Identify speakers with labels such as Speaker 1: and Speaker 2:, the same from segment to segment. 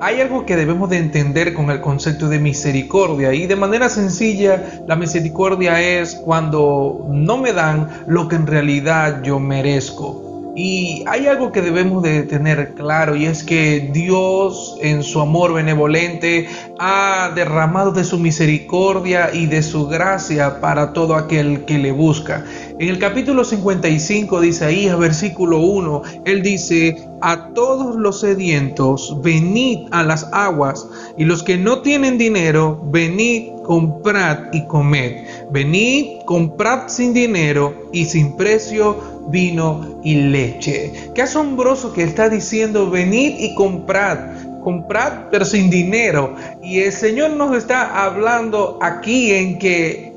Speaker 1: hay algo que debemos de entender con el concepto de misericordia y de manera sencilla la misericordia es cuando no me dan lo que en realidad yo merezco. Y hay algo que debemos de tener claro y es que Dios en su amor benevolente ha derramado de su misericordia y de su gracia para todo aquel que le busca. En el capítulo 55 de Isaías, versículo 1, él dice, a todos los sedientos, venid a las aguas, y los que no tienen dinero, venid, comprad y comed. Venid, comprad sin dinero y sin precio vino y leche. Qué asombroso que está diciendo, venid y comprad, comprad pero sin dinero. Y el Señor nos está hablando aquí en que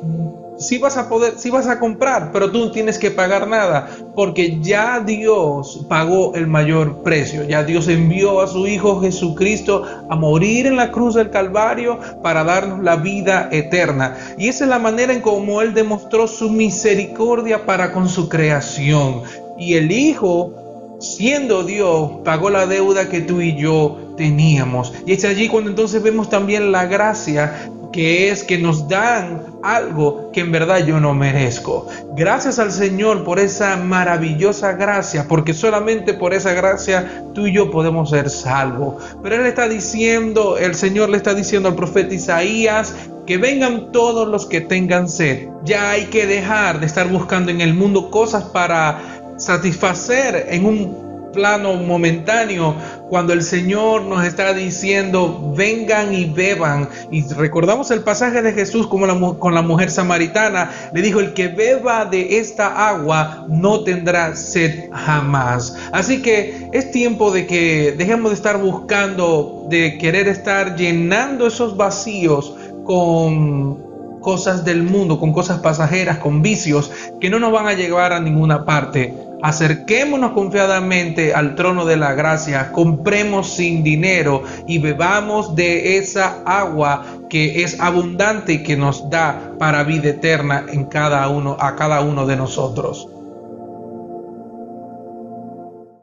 Speaker 1: si vas a poder, si vas a comprar, pero tú no tienes que pagar nada, porque ya Dios pagó el mayor precio. Ya Dios envió a su Hijo Jesucristo a morir en la cruz del Calvario para darnos la vida eterna. Y esa es la manera en cómo Él demostró su misericordia para con su creación. Y el Hijo, siendo Dios, pagó la deuda que tú y yo teníamos. Y es allí cuando entonces vemos también la gracia que es que nos dan algo que en verdad yo no merezco. Gracias al Señor por esa maravillosa gracia, porque solamente por esa gracia tú y yo podemos ser salvos. Pero Él está diciendo, el Señor le está diciendo al profeta Isaías, que vengan todos los que tengan sed. Ya hay que dejar de estar buscando en el mundo cosas para satisfacer en un plano momentáneo cuando el Señor nos está diciendo vengan y beban y recordamos el pasaje de Jesús como con la mujer samaritana. Le dijo el que beba de esta agua no tendrá sed jamás así que es tiempo de que dejemos de estar buscando de querer estar llenando esos vacíos con cosas del mundo, con cosas pasajeras, con vicios que no nos van a llevar a ninguna parte. Acerquémonos confiadamente al trono de la gracia, compremos sin dinero y bebamos de esa agua que es abundante y que nos da para vida eterna en cada uno a cada uno de nosotros.